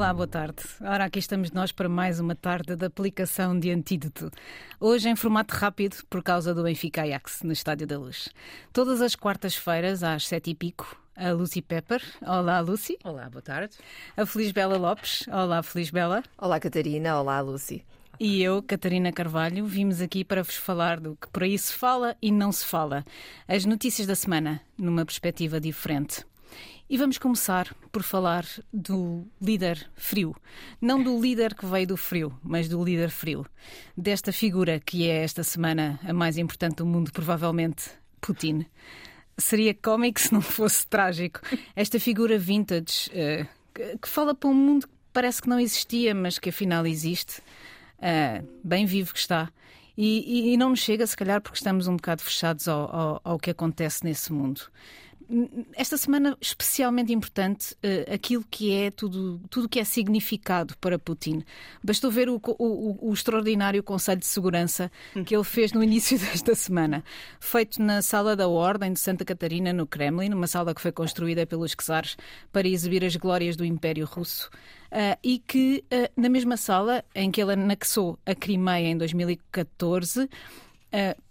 Olá, boa tarde. Ora, aqui estamos nós para mais uma tarde de aplicação de antídoto. Hoje em formato rápido, por causa do Benfica Ajax, no Estádio da Luz. Todas as quartas-feiras, às sete e pico, a Lucy Pepper. Olá, Lucy. Olá, boa tarde. A Feliz Bela Lopes. Olá, Feliz Bela. Olá, Catarina. Olá, Lucy. E eu, Catarina Carvalho, vimos aqui para vos falar do que por aí se fala e não se fala. As notícias da semana, numa perspectiva diferente. E vamos começar por falar do líder frio. Não do líder que veio do frio, mas do líder frio. Desta figura que é esta semana a mais importante do mundo, provavelmente Putin. Seria cómico se não fosse trágico. Esta figura vintage uh, que fala para um mundo que parece que não existia, mas que afinal existe. Uh, bem vivo que está. E, e, e, não nos chega, se calhar, porque estamos um bocado fechados ao, ao, ao que acontece nesse mundo esta semana especialmente importante uh, aquilo que é tudo tudo que é significado para Putin. Bastou ver o, o, o, extraordinário Conselho de Segurança que ele fez no início desta semana, feito na Sala da Ordem de Santa Catarina, no Kremlin, uma sala que foi construída pelos czares para exibir as glórias do Império Russo. Uh, e que, uh, na mesma sala em que ele anexou a Crimeia em 2014, Uh,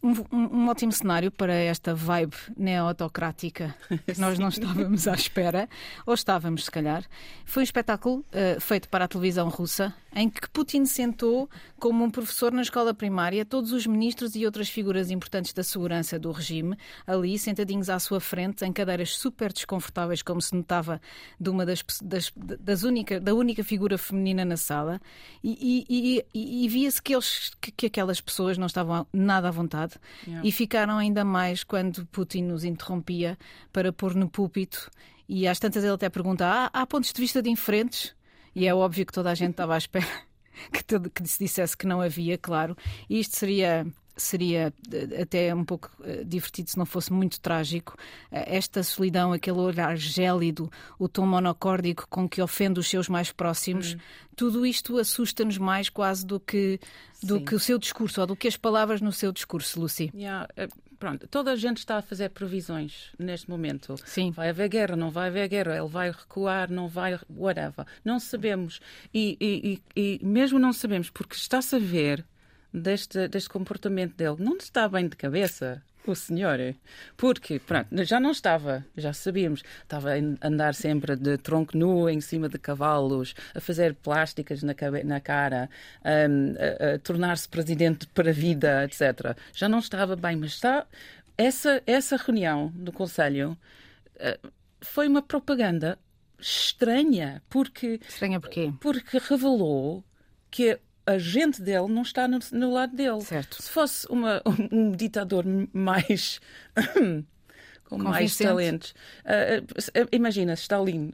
um, um, ótimo cenário para esta vibe neo-autocrática que nós não estávamos à espera, ou estávamos, se calhar. Foi um espetáculo uh, feito para a televisão russa, em que Putin sentou como um professor na escola primária todos os ministros e outras figuras importantes da segurança do regime, ali sentadinhos à sua frente, em cadeiras super desconfortáveis, como se notava de uma das, das, das única, da única figura feminina na sala, e, e, e, e via-se que, que, que aquelas pessoas não estavam nada à vontade yeah. e ficaram ainda mais quando Putin nos interrompia para pôr no púlpito. E às tantas ele até pergunta: ah, há pontos de vista diferentes? E é óbvio que toda a gente estava à espera que, que se dissesse que não havia, claro. E isto seria seria eh, até um pouco eh, divertido se não fosse muito trágico. Eh, esta solidão, aquele olhar gélido, o tom monocórdico com que ofende os seus mais próximos, hum. tudo isto assusta-nos mais quase do que, do que o seu discurso ou do que as palavras no seu discurso, Lucy. Yeah. Pronto, toda a gente está a fazer previsões neste momento. Sim. Vai haver guerra, não vai haver guerra, ele vai recuar, não vai, whatever. Não sabemos. E, e, e, e mesmo não sabemos, porque está-se a ver deste, deste comportamento dele. Não está bem de cabeça o senhor, porque pronto, já não estava, já sabíamos, estava a andar sempre de tronco nu em cima de cavalos, a fazer plásticas na, na cara, um, a, a tornar-se presidente para a vida, etc. Já não estava bem, mas está essa essa reunião do conselho uh, foi uma propaganda estranha, porque estranha porquê? Porque revelou que a gente dele não está no, no lado dele. Certo. Se fosse uma, um, ditador mais. com mais talentos. Uh, uh, imagina, Stalin.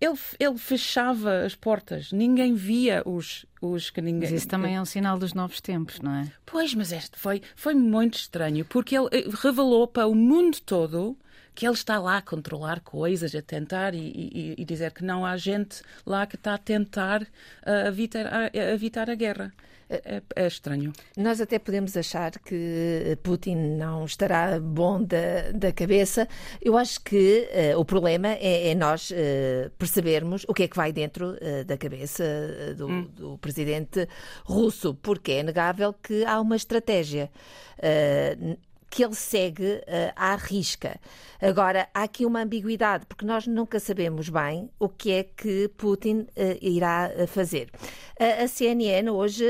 Ele, ele fechava as portas, ninguém via os, os que ninguém. Mas isso também é um sinal dos novos tempos, não é? Pois, mas este foi, foi muito estranho, porque ele eh, revelou para o mundo todo que ele está lá a controlar coisas, a tentar e, e, e dizer que não há gente lá que está a tentar uh, evitar, a, evitar a guerra. É, é, estranho. Nós até podemos achar que Putin não estará bom da, da cabeça. Eu acho que uh, o problema é, é nós uh, percebermos o que é que vai dentro uh, da cabeça do, hum. do, presidente russo, porque é negável que há uma estratégia que ele segue uh, à risca. Agora, há aqui uma ambiguidade, porque nós nunca sabemos bem o que é que Putin uh, irá eh, fazer. A CNN hoje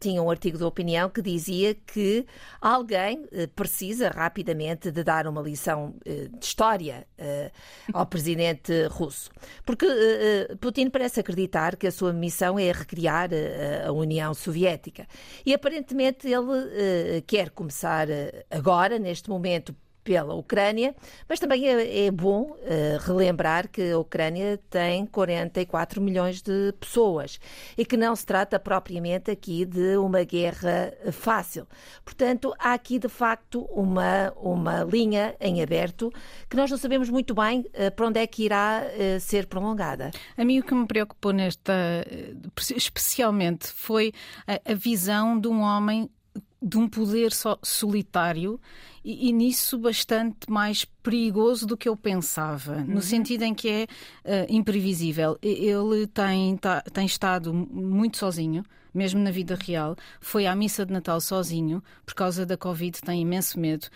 tinha um artigo de opinião que dizia que alguém precisa rapidamente de dar uma lição de história ao presidente russo. Porque Putin parece acreditar que a sua missão é recriar a União Soviética. E aparentemente ele quer começar agora agora, neste momento, pela Ucrânia, mas também é, é bom uh, relembrar que a Ucrânia tem 44 milhões de pessoas e que não se trata propriamente aqui de uma guerra fácil. Portanto, há aqui de facto uma, uma linha em aberto que nós não sabemos muito bem uh, para onde é que irá uh, ser prolongada. A mim o que me preocupou nesta, especialmente, foi a, a visão de um homem de um poder solitário e, e, nisso bastante mais perigoso do que eu pensava, uhum. no sentido em que é uh, imprevisível. Ele tem, tá, tem estado muito sozinho mesmo na vida real, foi à missa de Natal sozinho, por causa da Covid, tem imenso medo.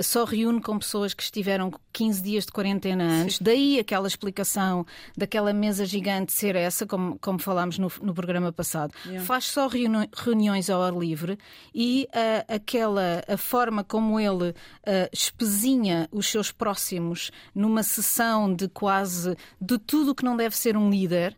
Só reúne com pessoas que estiveram 15 dias de quarentena antes. Sim. Daí aquela explicação daquela mesa gigante ser essa, como, como falámos no, no programa passado. Yeah. Faz só reuni reuniões ao ar livre e uh, aquela a forma como ele uh, espezinha os seus próximos numa sessão de quase de tudo que não deve ser um líder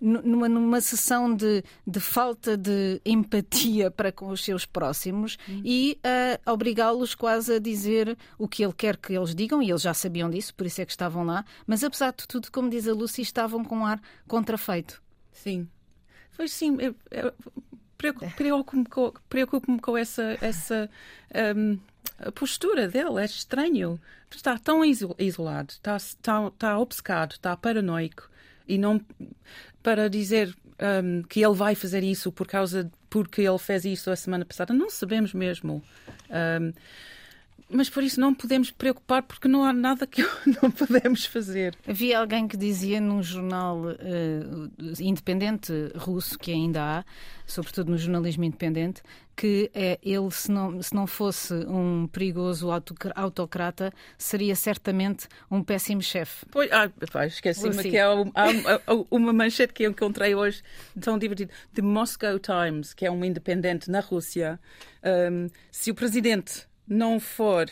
numa, numa sessão de, de falta de empatia para com os seus próximos uhum. e uh, obrigá-los quase a dizer o que ele quer que eles digam, e eles já sabiam disso, por isso é que estavam lá, mas apesar de tudo, como diz a Lucy, estavam com um ar contrafeito. Sim. Foi sim. Eu, eu, Preocupo-me com, preocupo com essa, essa um, postura dele. É estranho. Está tão isolado, está, está, está obcecado, está paranoico e não para dizer um, que ele vai fazer isso por causa porque ele fez isso a semana passada. Não sabemos mesmo. Um, mas por isso não podemos preocupar porque não há nada que não podemos fazer. Havia alguém que dizia num jornal uh, independente russo, que ainda há, sobretudo no jornalismo independente, que é, ele, se não, se não fosse um perigoso autocrata, seria certamente um péssimo chefe. Pois, ah, esqueci-me que há, há, uma manchete que eu encontrei hoje tão divertida. The Moscow Times, que é um independente na Rússia. Um, se o presidente não for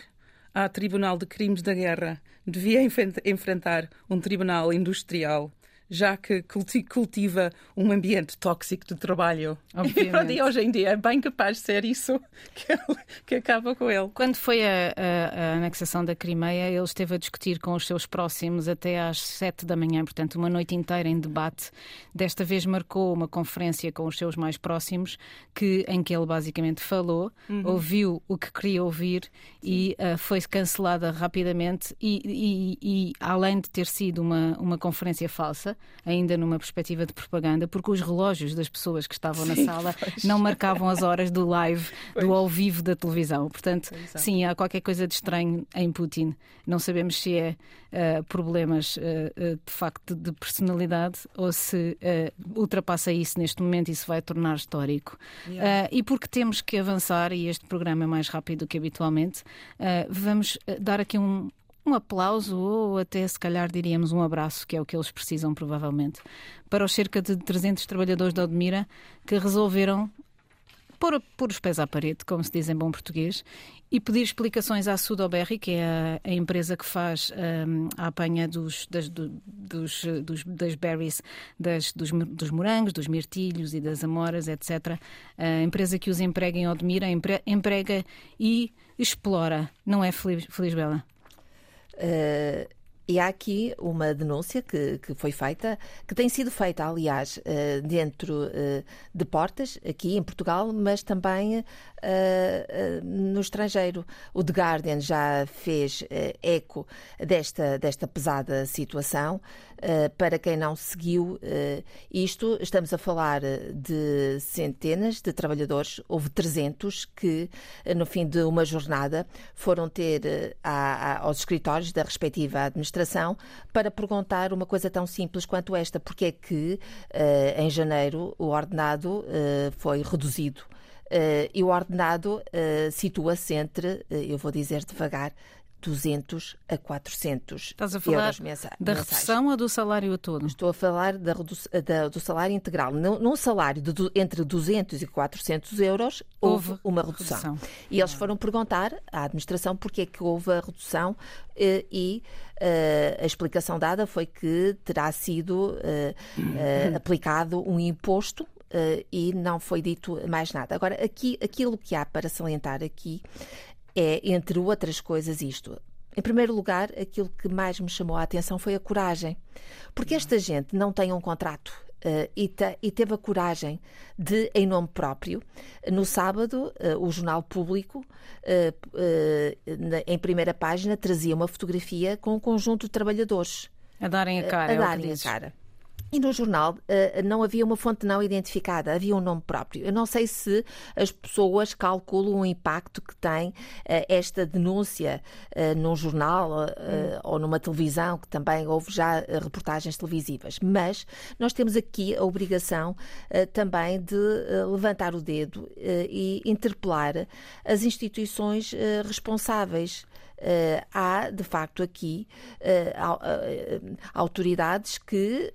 a Tribunal de Crimes da Guerra, devia enfrentar um tribunal industrial já que cultiva um ambiente tóxico de trabalho. Obviamente. E hoje em dia é bem capaz de ser isso que, ele, que acaba com ele. Quando foi a, a, a, anexação da Crimeia, ele esteve a discutir com os seus próximos até às sete da manhã, portanto, uma noite inteira em debate. Desta vez marcou uma conferência com os seus mais próximos, que, em que ele basicamente falou, uhum. ouviu o que queria ouvir e uh, foi cancelada rapidamente. E, e, e, além de ter sido uma, uma conferência falsa, ainda numa perspectiva de propaganda, porque os relógios das pessoas que estavam sim, na sala pois. não marcavam as horas do live, pois. do ao vivo da televisão. Portanto, Exato. sim, há qualquer coisa de estranho em Putin. Não sabemos se é uh, problemas uh, uh, de facto de personalidade ou se ultrapassa isso neste momento e se vai tornar histórico. Yeah. e porque temos que avançar, e este programa é mais rápido do que habitualmente, vamos dar aqui um, um aplauso ou até, se calhar, diríamos um abraço, que é o que eles precisam, provavelmente, para os cerca de 300 trabalhadores da Odmira que resolveram pôr, pôr os pés à parede, como se diz em bom português, e pedir explicações à Sudoberry, que é a, a empresa que faz um, a apanha dos, das, do, dos, dos, das berries, das, dos, dos, morangos, dos mirtilhos e das amoras, etc. A empresa que os emprega em Odmira emprega e explora, não é, Feliz, Feliz Bela? Uh, e há aqui uma denúncia que, que foi feita, que tem sido feita, aliás, uh, dentro uh, de portas, aqui em Portugal, mas também uh, no estrangeiro. O The Guardian já fez eco desta, desta pesada situação. para quem não seguiu isto, estamos a falar de centenas de trabalhadores, houve 300 que, no fim de uma jornada, foram ter aos escritórios da respectiva administração para perguntar uma coisa tão simples quanto esta: porque é que em janeiro o ordenado foi reduzido? Uh, e o ordenado uh, situa-se entre, uh, eu vou dizer devagar, 200 a 400 Estás a falar euros mensa da mensais. redução ou do salário todo? Estou a falar da, da, do salário integral. Num, salário de entre 200 e 400 euros houve, houve uma redução. redução. E eles foram perguntar à administração porque é que houve a redução e a explicação dada foi que terá sido aplicado um imposto uh, e não foi dito mais nada. Agora, aqui, aquilo que há para salientar aqui é, entre outras coisas, isto. Em primeiro lugar, aquilo que mais me chamou a atenção foi a coragem. Porque esta gente não tem um contrato Uh, e, te, e, teve a coragem de, em nome próprio, no sábado, uh, o Jornal Público, uh, na, em primeira página, trazia uma fotografia com um conjunto de trabalhadores. A darem a cara. a é darem a cara. E no jornal uh, não havia uma fonte não identificada, havia um nome próprio. Eu não sei se as pessoas calculam o impacto que tem uh, esta denúncia uh, num jornal hum. ou numa televisão, que também houve já reportagens televisivas. Mas nós temos aqui a obrigação também de levantar o dedo e interpelar as instituições responsáveis Uh, há, de facto, aqui uh, uh, autoridades que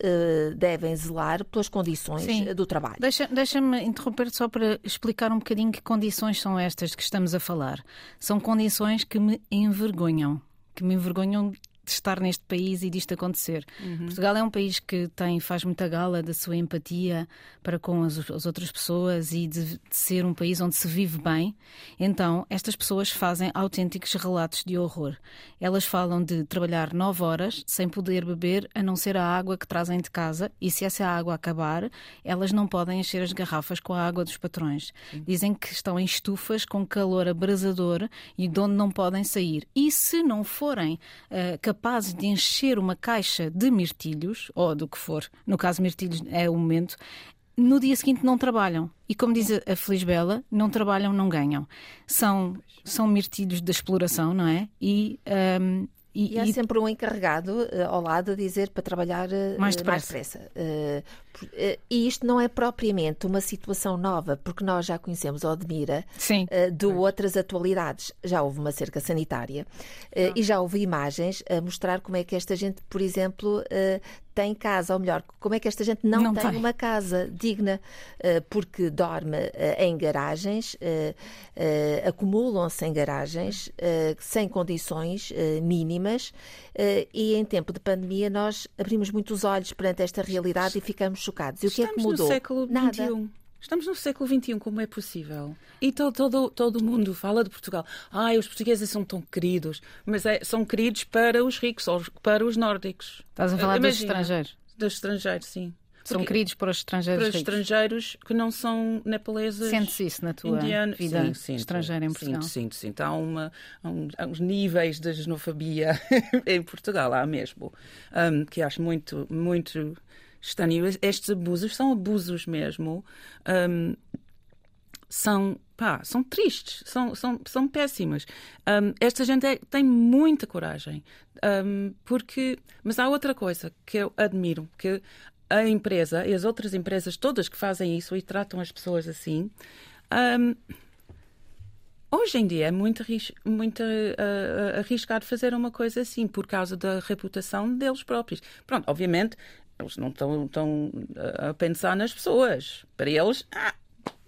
devem zelar pelas condições Sim. do trabalho. Deixa-me deixa interromper só para explicar um bocadinho que condições são estas que estamos a falar. São condições que me envergonham. Que me envergonham de estar neste país e disto acontecer. Uhum. Portugal é um país que tem, faz muita gala da sua empatia para com as, as outras pessoas e de, de, ser um país onde se vive bem. Então, estas pessoas fazem autênticos relatos de horror. Elas falam de trabalhar nove horas sem poder beber a não ser a água que trazem de casa e se essa água acabar, elas não podem encher as garrafas com a água dos patrões. Sim. Dizem que estão em estufas com calor abrasador e de onde não podem sair. E se não forem uh, capazes de encher uma caixa de mirtilhos, ou do que for, no caso mirtilhos é o momento, no dia seguinte não trabalham. E como diz a Feliz Bela, não trabalham, não ganham. São, são mirtilhos da exploração, não é? E, um, e, e, há e... sempre um encarregado uh, ao lado a dizer para trabalhar uh, mais depressa. Mais depressa. Uh, e isto não é propriamente uma situação nova, porque nós já conhecemos Odmira Sim. de outras atualidades. Já houve uma cerca sanitária ah. e já houve imagens a mostrar como é que esta gente, por exemplo, tem casa, ou melhor, como é que esta gente não, não tem, tem, uma casa digna, porque dorme em garagens, acumulam-se em garagens, sem condições mínimas, e em tempo de pandemia nós abrimos muito os olhos perante esta realidade e ficamos chocados. E o que Estamos é que mudou? No século Nada. Estamos no século XXI, como é possível? E todo, todo, todo mundo fala de Portugal. Ai, os portugueses são tão queridos, mas é, são queridos para os ricos, ou para os nórdicos. Estás a falar Imagina, dos estrangeiros? Dos estrangeiros, sim. São Porque, queridos para os estrangeiros Para os ricos. estrangeiros que não são nepaleses. Sente-se isso na tua indiano. vida sim, sinto, estrangeira em Portugal? Sinto, sinto, sinto. Há, uma, há, um, há uns níveis de xenofobia em Portugal, há mesmo, um, que acho muito, muito estranho. Estes abusos são abusos mesmo. Um, são, pá, são tristes, são, são, são péssimas. Um, esta gente é, tem muita coragem. Um, porque, mas há outra coisa que eu admiro, que a empresa e as outras empresas todas que fazem isso e tratam as pessoas assim, um, hoje em dia é muito, muito uh, arriscado fazer uma coisa assim por causa da reputação deles próprios. Pronto, obviamente eles não estão, estão a pensar nas pessoas. Para eles, ah,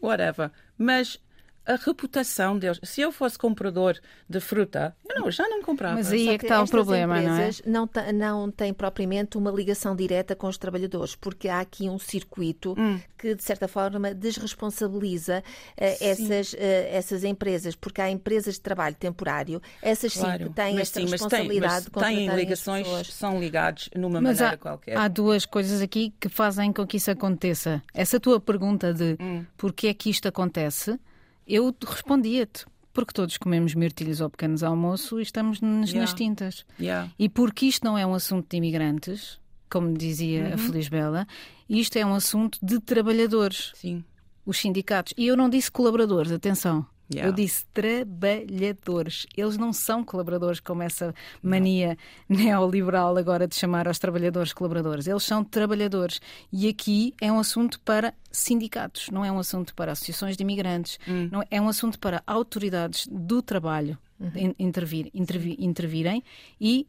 whatever. Mas a reputação deles. Se eu fosse comprador de fruta, eu não, já não comprava. Mas aí é que está o problema, não é? Não, não têm propriamente uma ligação direta com os trabalhadores, porque há aqui um circuito hum. que, de certa forma, desresponsabiliza uh, essas, uh, essas empresas, porque há empresas de trabalho temporário, essas claro. sim que têm mas, esta sim, responsabilidade mas tem, mas têm ligações, são ligados numa mas maneira há, qualquer. Há duas coisas aqui que fazem com que isso aconteça. Essa tua pergunta de hum. porquê é que isto acontece eu respondia-te. Porque todos comemos mirtilhos ao pequenos almoço e estamos nas, yeah. nas tintas. Yeah. E porque isto não é um assunto de imigrantes, como dizia uhum. a Feliz Bela, isto é um assunto de trabalhadores. Sim. Os sindicatos. E eu não disse colaboradores, atenção. Yeah. Eu disse trabalhadores. Eles não são colaboradores como essa mania não. neoliberal agora de chamar aos trabalhadores colaboradores. Eles são trabalhadores. E aqui é um assunto para sindicatos, não é um assunto para associações de imigrantes, hum. não é, é um assunto para autoridades do trabalho uhum. intervir, intervir, intervirem e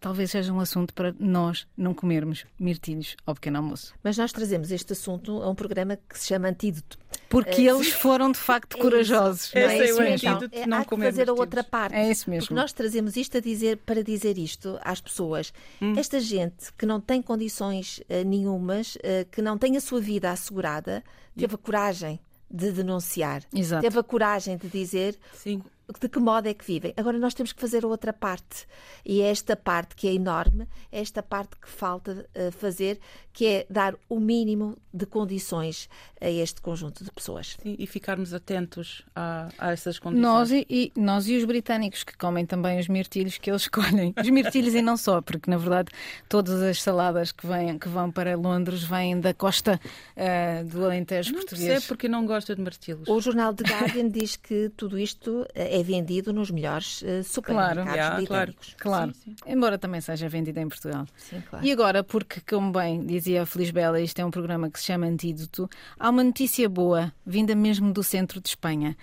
talvez seja um assunto para nós não comermos mirtilhos ao pequeno almoço. Mas nós trazemos este assunto a um programa que se chama Antídoto. Porque uh, eles foram de facto é corajosos. Não é, é isso mesmo. Então, é, não há que fazer a outra parte. É isso mesmo. Porque nós trazemos isto a dizer, para dizer isto às pessoas. Hum. Esta gente que não tem condições uh, nenhumas, uh, que não tem a sua vida assegurada, teve a coragem de denunciar. Exato. Teve a coragem de dizer Sim de que modo é que vivem. Agora nós temos que fazer outra parte. E é esta parte que é enorme, é esta parte que falta uh, fazer, que é dar o mínimo de condições a este conjunto de pessoas. Sim, e ficarmos atentos a, a essas condições. Nós e, e, nós e os britânicos que comem também os mirtilhos que eles escolhem. Os mirtilhos e não só, porque na verdade todas as saladas que, vêm, que vão para Londres vêm da costa uh, do Alentejo não português. Não sei porque não gosta de mirtilhos. O jornal The Guardian diz que tudo isto é vendido nos melhores uh, supermercados claro, yeah, britânicos. Claro, sim, sim. embora também seja vendido em Portugal. Sim, claro. E agora, porque, como bem dizia a Feliz Bela, isto é um programa que se chama Antídoto, há uma notícia boa, vinda mesmo do centro de Espanha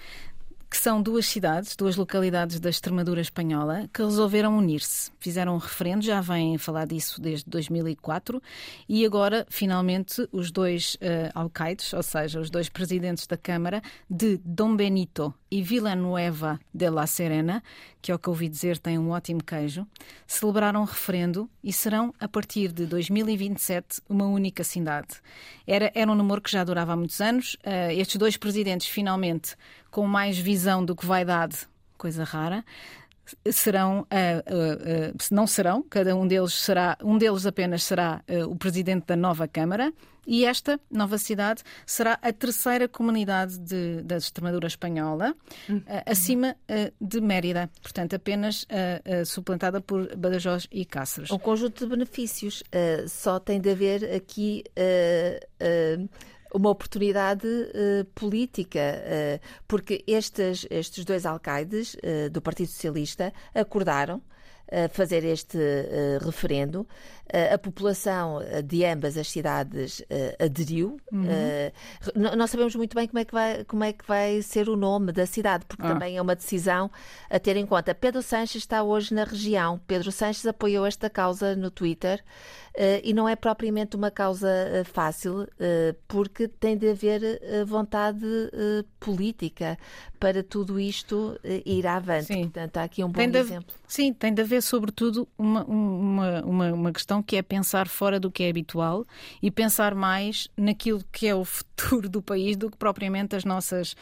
que são duas cidades, duas localidades da Extremadura espanhola, que resolveram unir-se. Fizeram um referendo, já vêm falar disso desde 2004, e agora, finalmente, os dois uh, alcaides, ou seja, os dois presidentes da Câmara, de Dom Benito e Villanueva de la Serena, que é o que ouvi dizer tem um ótimo queijo, celebraram um referendo e serão, a partir de 2027, uma única cidade. Era, era um namoro que já durava há muitos anos. Uh, estes dois presidentes, finalmente, com mais visão do que vaidade, coisa rara, serão, uh, uh, uh, não serão, cada um deles será, um deles apenas será o presidente da nova Câmara e esta nova cidade será a terceira comunidade de, da Extremadura espanhola, uhum. acima de Mérida, portanto apenas suplantada por Badajoz e Cáceres. Um conjunto de benefícios, só tem de haver aqui uma oportunidade uh, política, uh, porque estes, estes dois alcaides uh, do Partido Socialista acordaram fazer este uh, referendo. Uh, a população de ambas as cidades aderiu. Uhum. não sabemos muito bem como é, que vai, como é que vai ser o nome da cidade, porque ah. também é uma decisão a ter em conta. Pedro Sanches está hoje na região. Pedro Sanches apoiou esta causa no Twitter. Uh, e não é propriamente uma causa uh, fácil, uh, porque tem de haver vontade política para tudo isto ir avante. Sim. Portanto, há aqui um bom de, exemplo. Sim, tem de haver, sobretudo, uma, uma, uma, uma questão que é pensar fora do que é habitual e pensar mais naquilo que é o futuro do país do que propriamente as nossas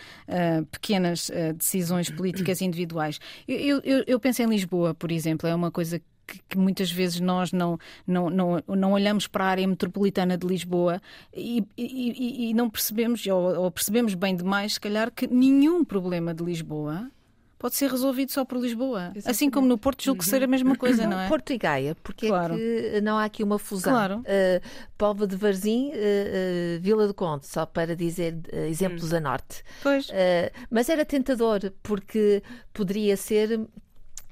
pequenas decisões políticas individuais. Eu, eu, eu penso em Lisboa, por exemplo, é uma coisa que, que, muitas vezes nós não, não, não, não olhamos para a área metropolitana de Lisboa e, e, e não percebemos, ou, ou percebemos bem demais, se calhar, que nenhum problema de Lisboa pode ser resolvido só por Lisboa. Exatamente. Assim como no Porto, julgo que ser a mesma coisa, não é? Porto e Gaia, porque claro. é que não há aqui uma fusão. Claro. Uh, Póvoa de Varzim, uh, uh, Vila do Conde, só para dizer exemplos hum. a norte. Pois. mas era tentador, porque poderia ser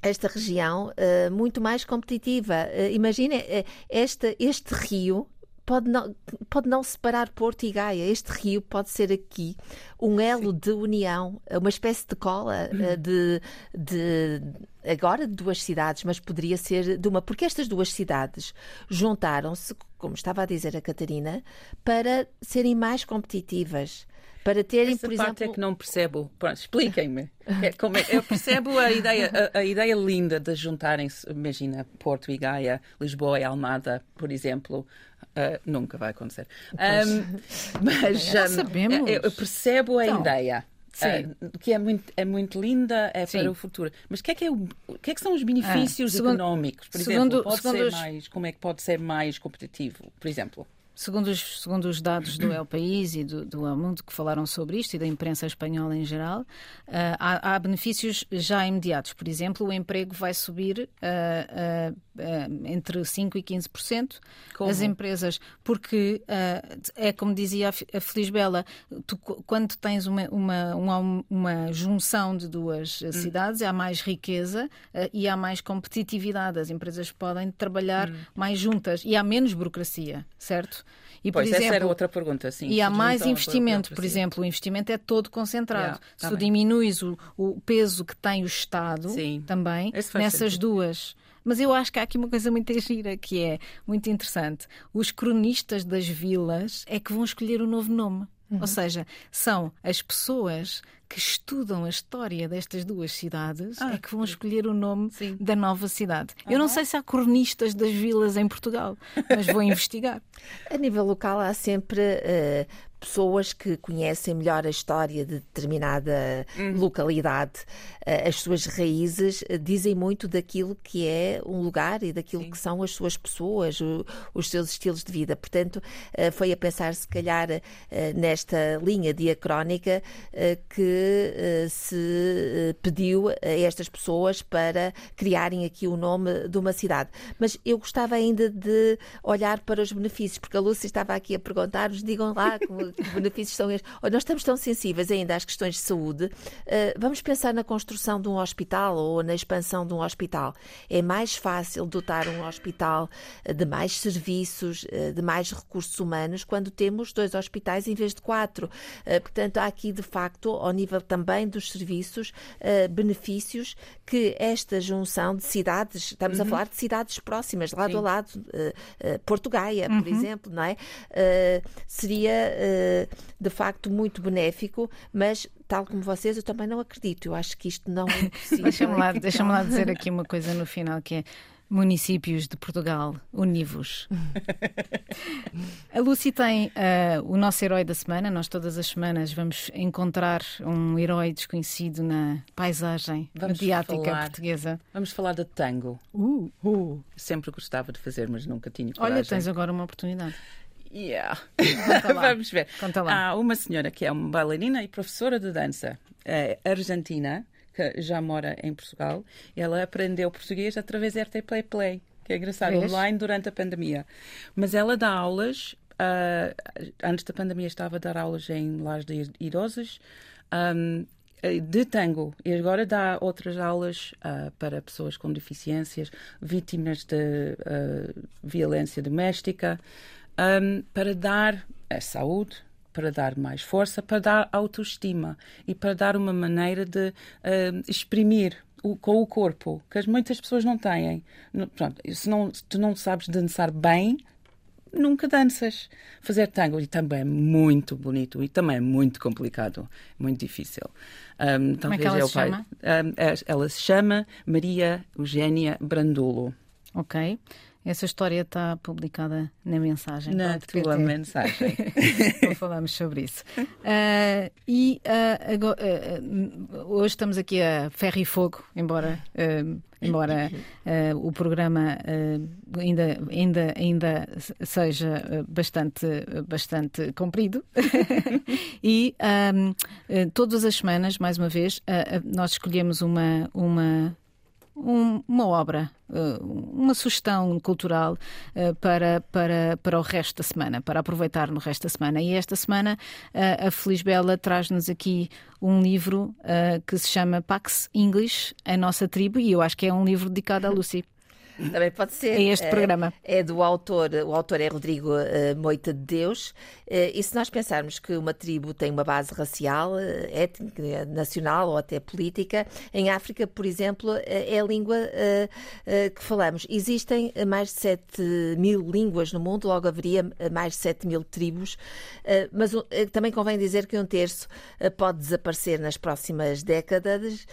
esta região uh, muito mais competitiva. Uh, Imagina uh, este, este rio. Pode não, pode não separar Porto e Gaia. Este rio pode ser aqui um elo Sim. de união, uma espécie de cola de, de agora de duas cidades, mas poderia ser de uma, porque estas duas cidades juntaram-se, como estava a dizer a Catarina, para serem mais competitivas para terem, Essa por parte exemplo... é que não percebo. Expliquem-me. É, é, eu percebo a ideia, a, a ideia linda de juntarem-se, imagina, Porto e Gaia, Lisboa e Almada, por exemplo. Uh, nunca vai acontecer. Um, mas já sabemos. Eu percebo a então, ideia. Uh, que é muito, é muito linda, é Sim. para o futuro. Mas o que, é que, é o que, é que são os benefícios ah, segundo, económicos? Por segundo, exemplo, pode ser os... mais, como é que pode ser mais competitivo, por exemplo? Segundo os, segundo os dados do El País e do, do El Mundo que falaram sobre isto e da imprensa espanhola em geral, uh, há, há, benefícios já imediatos. Por exemplo, o emprego vai subir uh, uh, entre 5% e 15%. Como? As empresas, porque é como dizia a Feliz Bela, tu, quando tens uma, uma, uma, uma junção de duas hum. cidades, há mais riqueza e há mais competitividade. As empresas podem trabalhar hum. mais juntas e há menos burocracia, certo? E, pois, por exemplo, essa era outra pergunta, sim. E há mais investimento, por exemplo, o investimento é todo concentrado. Yeah, tá Se tu diminuis o, o, peso que tem o Estado sim. também nessas sentido. duas. Mas eu acho que há aqui uma coisa muito gira que é muito interessante. Os cronistas das vilas é que vão escolher o novo nome. Uhum. Ou seja, são as pessoas que estudam a história destas duas cidades ah, é que vão escolher o nome sim. da nova cidade. Eu não sei se há cronistas das vilas em Portugal, mas vou investigar. A nível local há sempre uh, pessoas que conhecem melhor a história de determinada uhum. localidade, uh, as suas raízes, uh, dizem muito daquilo que é um lugar e daquilo Sim. que são as suas pessoas, os seus estilos de vida. Portanto, foi a pensar, se calhar, nesta linha diacrónica que se pediu a estas pessoas para criarem aqui o nome de uma cidade. Mas eu gostava ainda de olhar para os benefícios, porque a Lúcia estava aqui a perguntar-nos, digam lá que, que benefícios são estes. Nós estamos tão sensíveis ainda às questões de saúde, uh, vamos pensar na construção de um hospital ou na expansão de um hospital. É mais fácil dotar um hospital eh, de mais serviços, de mais recursos humanos, quando temos dois hospitais em vez de quatro. Portanto, há aqui, de facto, ao nível também dos serviços, benefícios que esta junção de cidades, estamos uhum. a falar de cidades próximas, lado Sim. a lado, uh, uh, Porto Gaia, uhum. por exemplo, não é? Uh, seria de facto muito benéfico, mas tal como vocês, eu também não acredito. Eu acho que isto não é possível. Deixa-me lá, deixa lá dizer aqui uma coisa no final que é municípios de Portugal, univos. a Lucy tem uh, o nosso herói da semana. Nós todas as semanas vamos encontrar um herói desconhecido na paisagem vamos mediática falar, portuguesa. Vamos falar de tango. Uh. Uh. Sempre gostava de fazer, mas nunca tinha coragem. Olha, tens agora uma oportunidade. Yeah. Vamos ver. Há uma senhora que é uma bailarina e professora de dança é argentina que já mora em Portugal, ela aprendeu português através da RT Play Play, que é engraçado, Vês? online durante a pandemia. Mas ela dá aulas, uh, antes da pandemia estava a dar aulas em lares de idosos, um, de tango e agora dá outras aulas uh, para pessoas com deficiências, vítimas de uh, violência doméstica, um, para dar a saúde, para dar mais força, para dar autoestima e para dar uma maneira de uh, exprimir o, com o corpo, que as, muitas pessoas não têm. pronto, se, não, se tu não sabes dançar bem, nunca danças. Fazer tango e também é muito bonito e também é muito complicado, muito difícil. Um, Como é que ela é se pai, chama? Um, é, ela se chama Maria Eugénia Brandulo. Ok. Essa história está publicada na mensagem. Na tua mensagem. falamos sobre isso. Uh, e uh, agora, uh, hoje estamos aqui a ferro e fogo, embora, embora o programa ainda, ainda, ainda seja bastante, bastante comprido. e um, todas as semanas, mais uma vez, nós escolhemos uma, uma um, uma obra, uh, uma sugestão cultural uh, para, para, para o resto da semana, para aproveitar no resto da semana. E esta semana uh, a Feliz Bela traz-nos aqui um livro que se chama Pax English, a nossa tribo, e eu acho que é um livro dedicado a Lucy. Também pode ser. É este programa. É, é do autor, o autor é Rodrigo uh, Moita de Deus. Uh, e se nós pensarmos que uma tribo tem uma base racial, uh, étnica, nacional ou até política, em África, por exemplo, é a língua que falamos. Existem mais de 7 mil línguas no mundo, logo haveria mais de 7 mil tribos, mas também convém dizer que um terço pode desaparecer nas próximas décadas.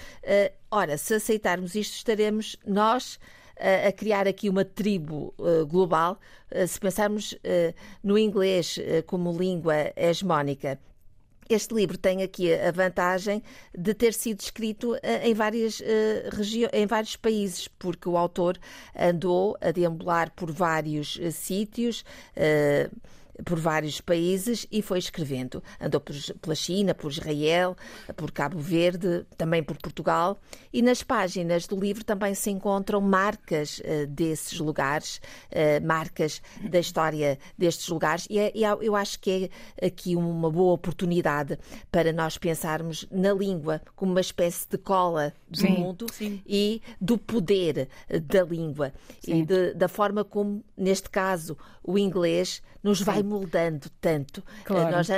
Ora, se aceitarmos isto, estaremos nós a, criar aqui uma tribo uh, global, uh, se pensarmos uh, no inglês como língua hegemónica. Este livro tem aqui a vantagem de ter sido escrito em, várias, em vários países, porque o autor andou a deambular por vários sítios. Por vários países e foi escrevendo. Andou por, pela China, por Israel, por Cabo Verde, também por Portugal. E nas páginas do livro também se encontram marcas uh, desses lugares, uh, marcas da história destes lugares. E, é, e eu acho que é aqui uma boa oportunidade para nós pensarmos na língua como uma espécie de cola do sim, mundo sim. e do poder da língua sim. e de, da forma como, neste caso, o inglês nos vai moldando tanto. Eh, claro. Nós, a,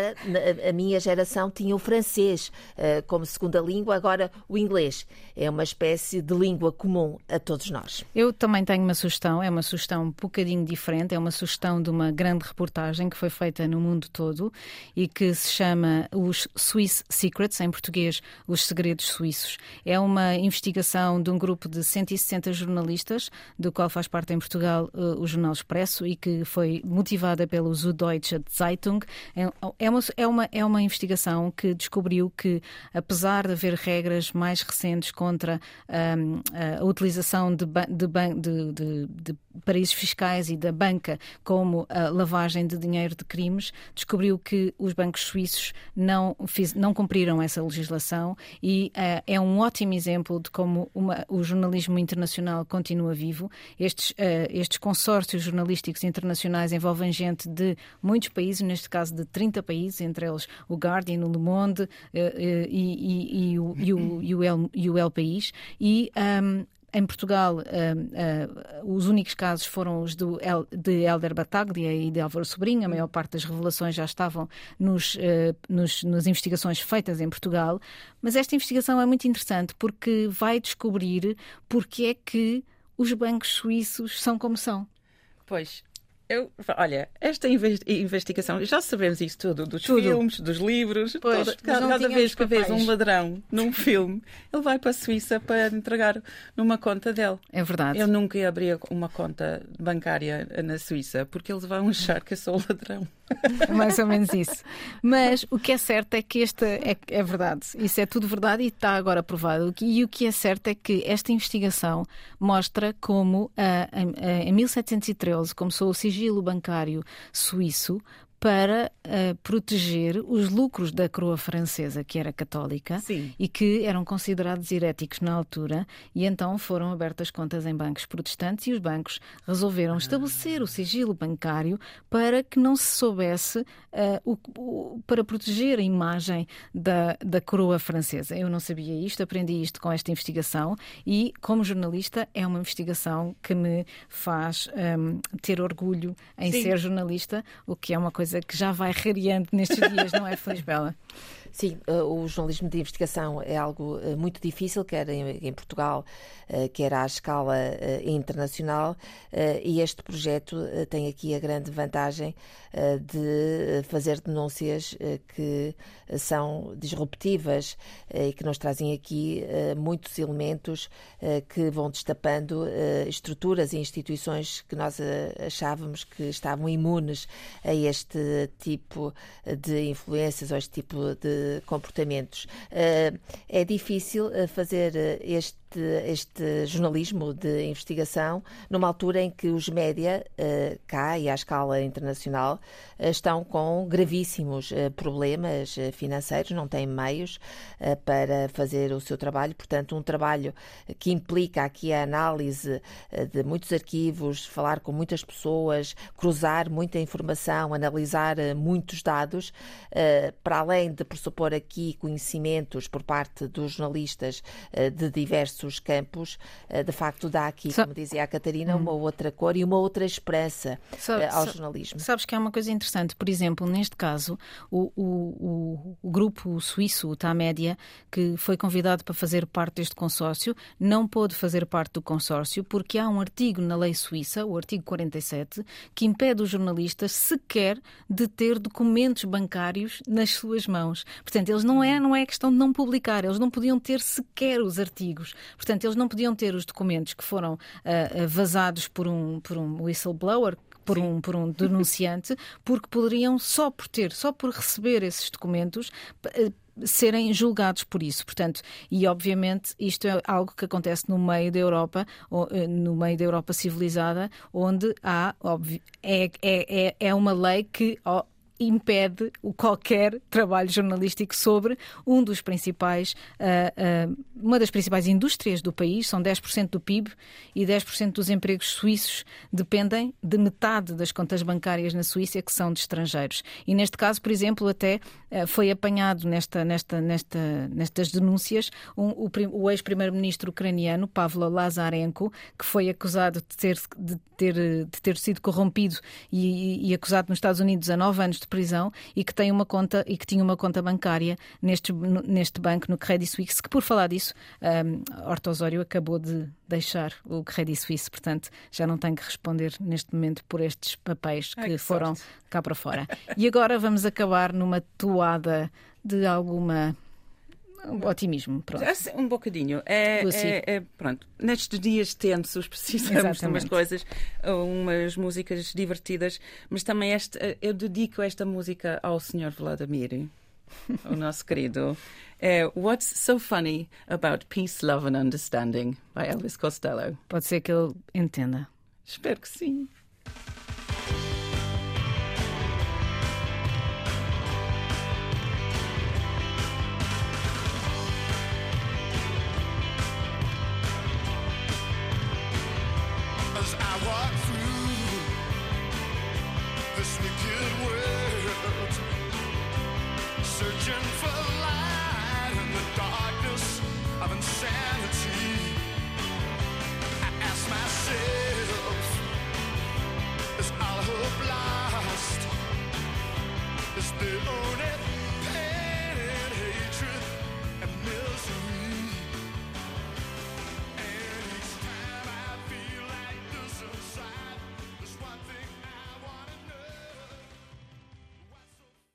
a, minha geração tinha o francês uh, como segunda língua, agora o inglês. É uma espécie de língua comum a todos nós. Eu também tenho uma sugestão, é uma sugestão um bocadinho diferente, é uma sugestão de uma grande reportagem que foi feita no mundo todo e que se chama Os Swiss Secrets, em português, Os Segredos Suíços. É uma investigação de um grupo de 160 jornalistas, do qual faz parte em Portugal uh, o Jornal Expresso e que foi motivada pelo Süddeutsche Zeitung. É, é uma, é, uma, é uma investigação que descobriu que, apesar de haver regras mais recentes contra um, a utilização de, de, de, de, paraísos fiscais e da banca como a lavagem de dinheiro de crimes, descobriu que os bancos suíços não, fiz, não cumpriram essa legislação e uh, é um ótimo exemplo de como uma, o jornalismo internacional continua vivo. Estes, uh, estes consórcios jornalísticos internacionais envolvem gente de muitos países, neste caso de 30 países, entre eles o Guardian, o Le Monde e, o, El, País. E um, em Portugal, uh, os únicos casos foram os do El, de Helder Bataglia e de Álvaro Sobrinho. A maior parte das revelações já estavam nos, uh, nos, nas investigações feitas em Portugal. Mas esta investigação é muito interessante porque vai descobrir porque é que os bancos suíços são como são. Pois, eu, olha, esta investigação, já sabemos isso tudo, dos tudo. filmes, dos livros. Pois, toda, cada, cada vez que vês um ladrão num filme, ele vai para a Suíça para entregar numa conta dele. É verdade. Eu nunca abria uma conta bancária na Suíça, porque eles vão achar que eu sou ladrão. Mais ou menos isso. Mas o que é certo é que esta é, é verdade. Isso é tudo verdade e está agora provado. E o que é certo é que esta investigação mostra como, em, em 1713, começou o sigilo bancário suíço para uh, proteger os lucros da coroa francesa, que era católica Sim. e que eram considerados heréticos na altura, e então foram abertas contas em bancos protestantes e os bancos resolveram ah. estabelecer o sigilo bancário para que não se soubesse uh, o, o, para proteger a imagem da, da coroa francesa. Eu não sabia isto, aprendi isto com esta investigação e, como jornalista, é uma investigação que me faz um, ehm, ter orgulho em Sim. ser jornalista, o que é uma coisa que já vai rareando nestes dias, não é, Feliz Bela? Sim, uh, o jornalismo de investigação é algo uh, muito difícil, quer em, Portugal, uh, quer à escala internacional, e este projeto tem aqui a grande vantagem de fazer denúncias que são disruptivas e que nos trazem aqui muitos elementos que vão destapando estruturas e instituições que nós achávamos que estavam imunes a este tipo de influências ou este tipo de comportamentos. Eh, é difícil eh, fazer eh, este este, este jornalismo de investigação numa altura em que os média, uh, cá e à escala internacional, uh, estão com gravíssimos uh, problemas financeiros, não têm meios para fazer o seu trabalho. Portanto, um trabalho que implica aqui a análise de muitos arquivos, falar com muitas pessoas, cruzar muita informação, analisar muitos dados, para além de pressupor aqui conhecimentos por parte dos jornalistas de diversos diversos campos, eh, de facto dá aqui, como dizia a Catarina, uma hum. outra cor e uma outra esperança eh, ao jornalismo. Sabes que é uma coisa interessante, por exemplo, neste caso, o, o, o grupo suíço, o Tamédia, que foi convidado para fazer parte deste consórcio, não pôde fazer parte do consórcio porque há um artigo na lei suíça, o artigo 47, que impede os jornalistas sequer de ter documentos bancários nas suas mãos. Portanto, eles não é, não é questão de não publicar, eles não podiam ter sequer os artigos. Portanto, eles não podiam ter os documentos que foram uh, vazados por um, por um whistleblower, por um, por um denunciante, porque poderiam só por ter, só por receber esses documentos, uh, serem julgados por isso. Portanto, e obviamente isto é algo que acontece no meio da Europa, no meio da Europa civilizada, onde há, óbvio, é, é, é, é uma lei que impede o qualquer trabalho jornalístico sobre um dos principais, uh, uh, uma das principais indústrias do país, são 10% do PIB e 10% dos empregos suíços dependem de metade das contas bancárias na Suíça que são de estrangeiros. E neste caso, por exemplo, até uh, foi apanhado nesta, nesta, nesta, nestas denúncias um, o, o ex-primeiro-ministro ucraniano, Pavlo Lazarenko, que foi acusado de ter, de ter, de ter sido corrompido e, e, e acusado nos Estados Unidos a nove anos de prisão e que tem uma conta e que tinha uma conta bancária neste, neste banco, no Credit Suisse, que por falar disso, um, Horta Osório acabou de deixar o Credit Suisse, portanto já não tem que responder neste momento por estes papéis que, Ai, que foram sorte. cá para fora. E agora vamos acabar numa toada de alguma otimismo. Pronto. Assim, um bocadinho. É, é, é, pronto. Nestes dias tensos precisamos de umas coisas, umas músicas divertidas, mas também este, eu dedico esta música ao Sr. Vladimir, o nosso querido. É What's So Funny About Peace, Love and Understanding, by Elvis Costello. Pode ser que ele entenda. Espero que sim.